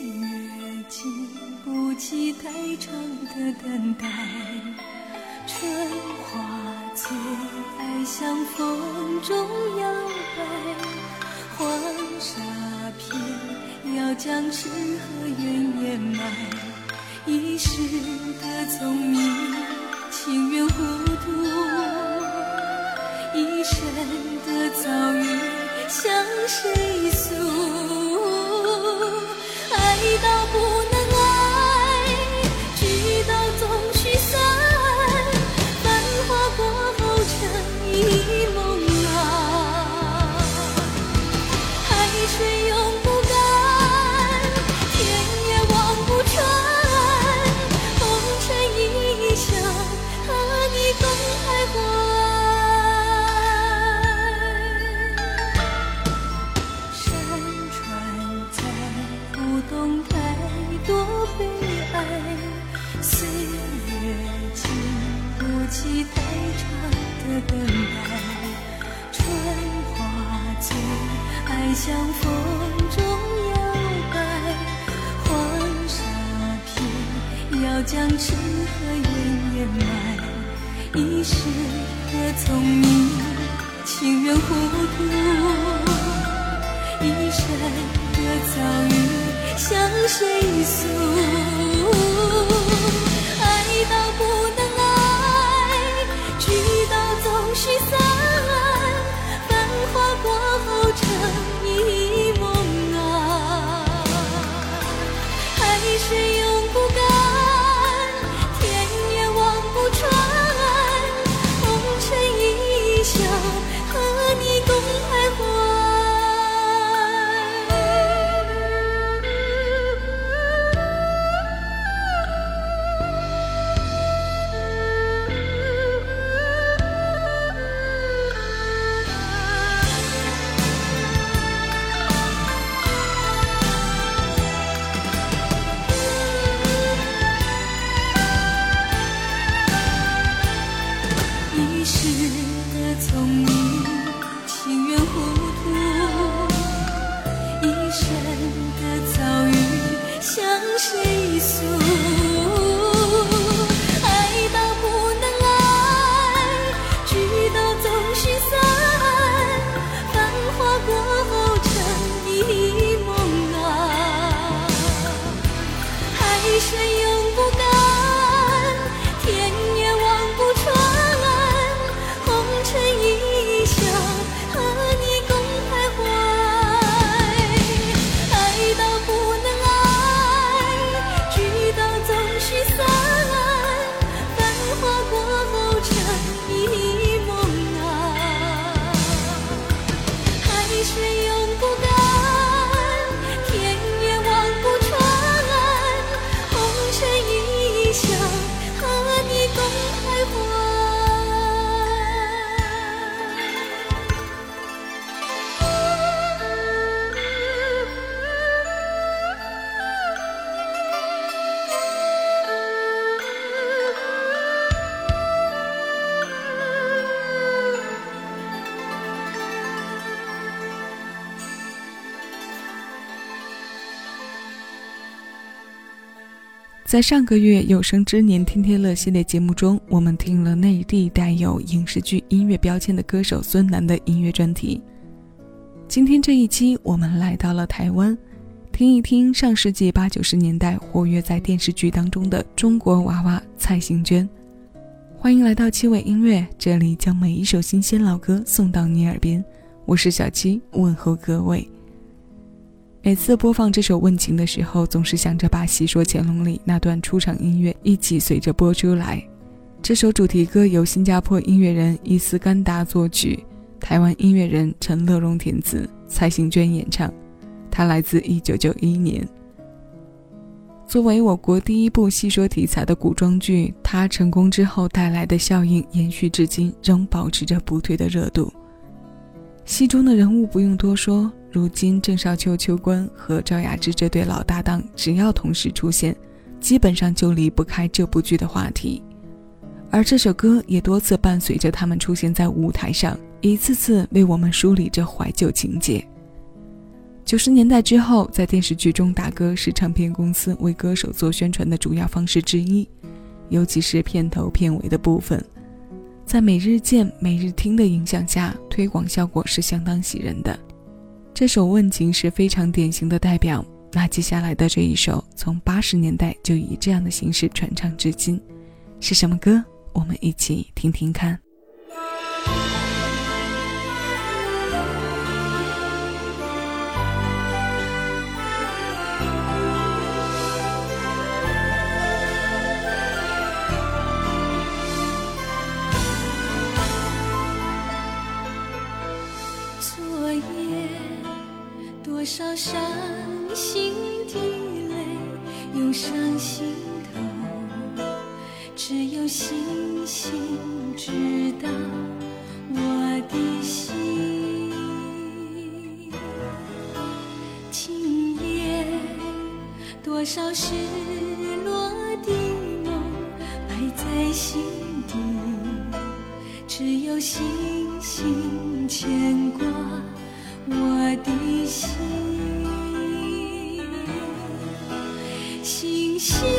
岁月经不起太长的等待。春花醉，爱像风中摇摆。黄沙片要将痴和怨掩埋。一世的聪明，情愿糊涂；一生的遭遇，向谁诉？爱到不将痴和怨掩埋。一世的聪明，情愿糊涂。一生的遭遇，向谁诉？在上个月有生之年天天乐系列节目中，我们听了内地带有影视剧音乐标签的歌手孙楠的音乐专题。今天这一期，我们来到了台湾，听一听上世纪八九十年代活跃在电视剧当中的中国娃娃蔡幸娟。欢迎来到七尾音乐，这里将每一首新鲜老歌送到你耳边。我是小七，问候各位。每次播放这首《问情》的时候，总是想着把《戏说乾隆》里那段出场音乐一起随着播出来。这首主题歌由新加坡音乐人伊斯干达作曲，台湾音乐人陈乐融填词，蔡幸娟演唱。它来自1991年。作为我国第一部戏说题材的古装剧，它成功之后带来的效应延续至今，仍保持着不退的热度。戏中的人物不用多说，如今郑少秋、秋官和赵雅芝这对老搭档，只要同时出现，基本上就离不开这部剧的话题。而这首歌也多次伴随着他们出现在舞台上，一次次为我们梳理着怀旧情节。九十年代之后，在电视剧中打歌是唱片公司为歌手做宣传的主要方式之一，尤其是片头片尾的部分，在每日见、每日听的影响下，推广效果是相当喜人的。这首《问情》是非常典型的代表。那接下来的这一首，从八十年代就以这样的形式传唱至今，是什么歌？我们一起听听看。多少伤心的泪涌上心头，只有星星知道我的心。今夜多少失落的梦埋在心底，只有星星牵挂我的心。星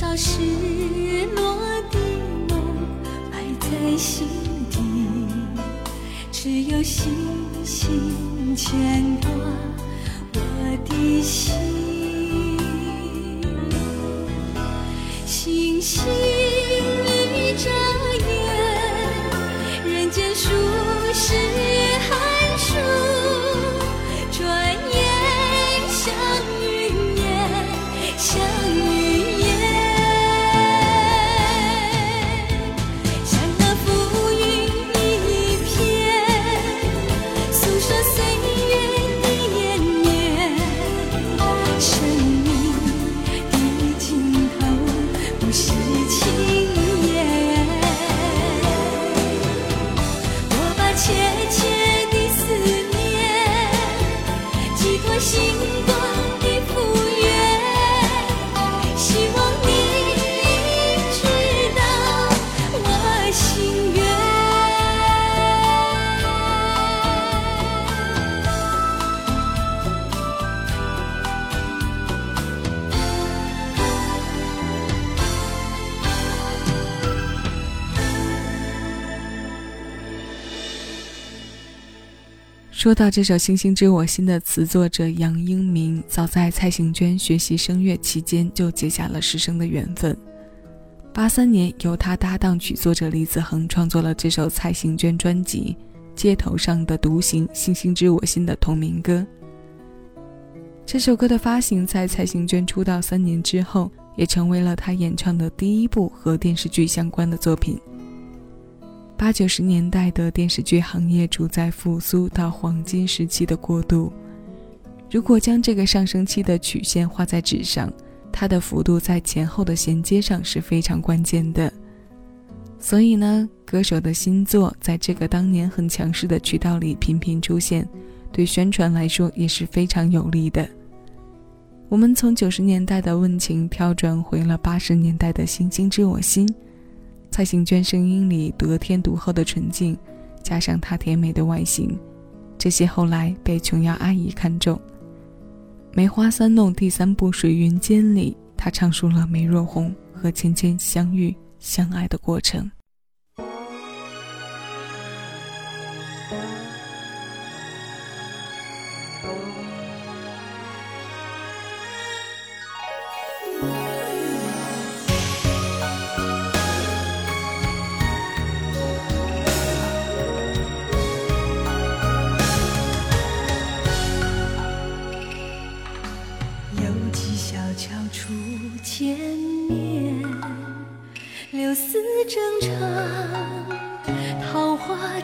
多少失落的梦埋在心底。只有星星牵挂说到这首《星星知我心》的词作者杨英明，早在蔡幸娟学习声乐期间就结下了师生的缘分。八三年，由他搭档曲作者李子恒创作了这首蔡幸娟专辑《街头上的独行星星知我心》的同名歌。这首歌的发行在蔡幸娟出道三年之后，也成为了她演唱的第一部和电视剧相关的作品。八九十年代的电视剧行业处在复苏到黄金时期的过渡。如果将这个上升期的曲线画在纸上，它的幅度在前后的衔接上是非常关键的。所以呢，歌手的新作在这个当年很强势的渠道里频频出现，对宣传来说也是非常有利的。我们从九十年代的问情跳转回了八十年代的星星知我心，蔡幸娟声音里得天独厚的纯净，加上她甜美的外形，这些后来被琼瑶阿姨看中。《梅花三弄》第三部《水云间》里，她唱出了梅若红和芊芊相遇。相爱的过程。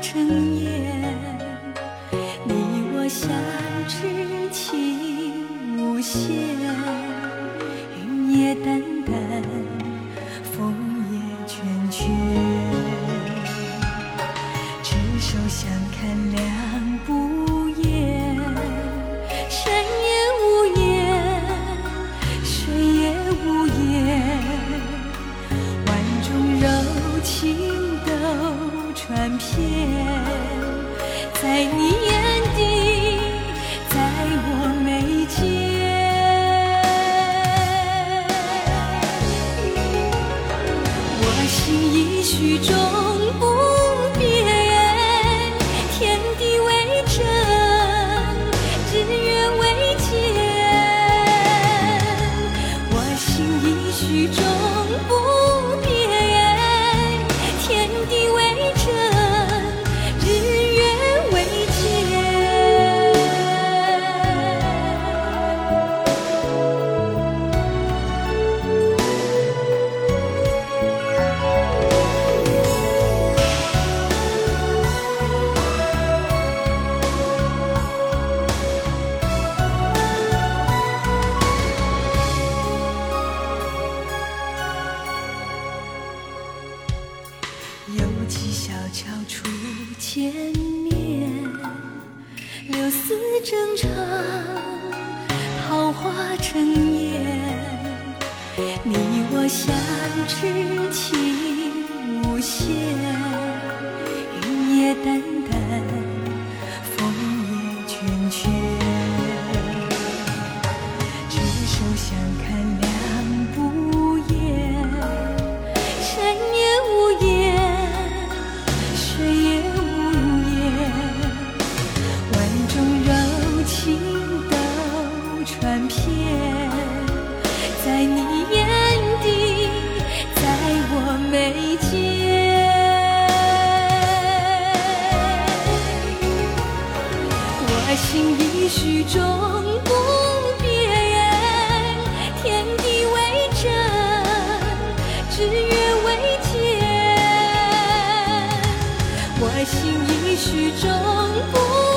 花正艳，你我相知情无限，云也淡想看你。爱心已许终不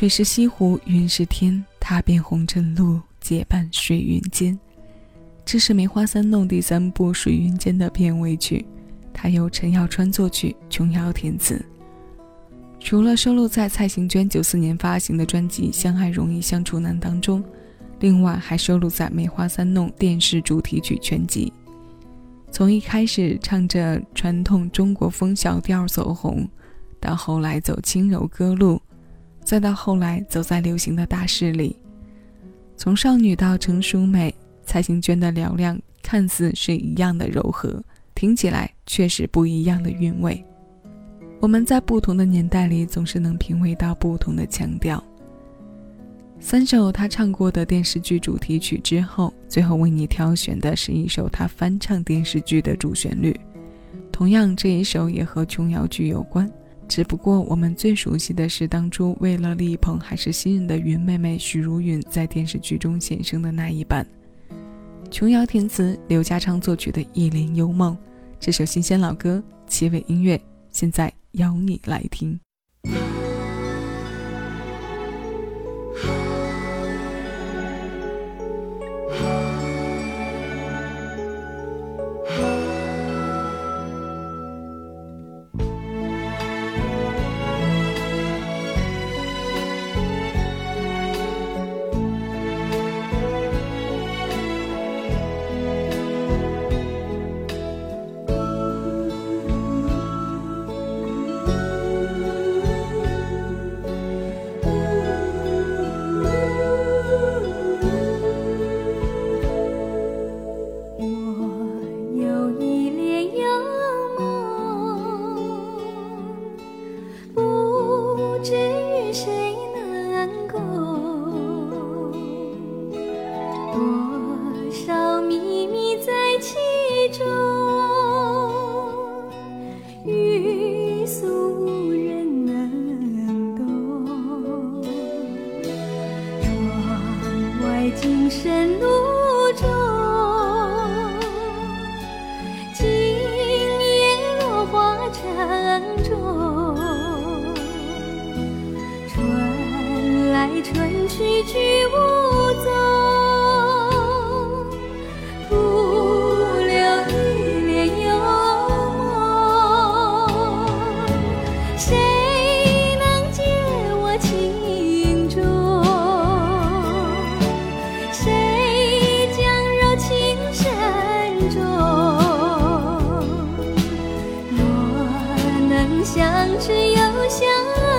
水是西湖，云是天，踏遍红尘路，结伴水云间。这是《梅花三弄》第三部《水云间》的片尾曲，它由陈耀川作曲，琼瑶填词。除了收录在蔡幸娟九四年发行的专辑《相爱容易相处难》当中，另外还收录在《梅花三弄》电视主题曲全集。从一开始唱着传统中国风小调走红，到后来走轻柔歌路。再到后来，走在流行的大势里，从少女到成熟美，蔡幸娟的嘹亮看似是一样的柔和，听起来却是不一样的韵味。我们在不同的年代里，总是能品味到不同的腔调。三首他唱过的电视剧主题曲之后，最后为你挑选的是一首他翻唱电视剧的主旋律。同样，这一首也和琼瑶剧有关，只不过我们最熟悉的是当初为了力捧还是新人的云妹妹许茹芸在电视剧中显声的那一版。琼瑶填词，刘家昌作曲的《一帘幽梦》，这首新鲜老歌，七尾音乐，现在邀你来听。今生路相知又相爱。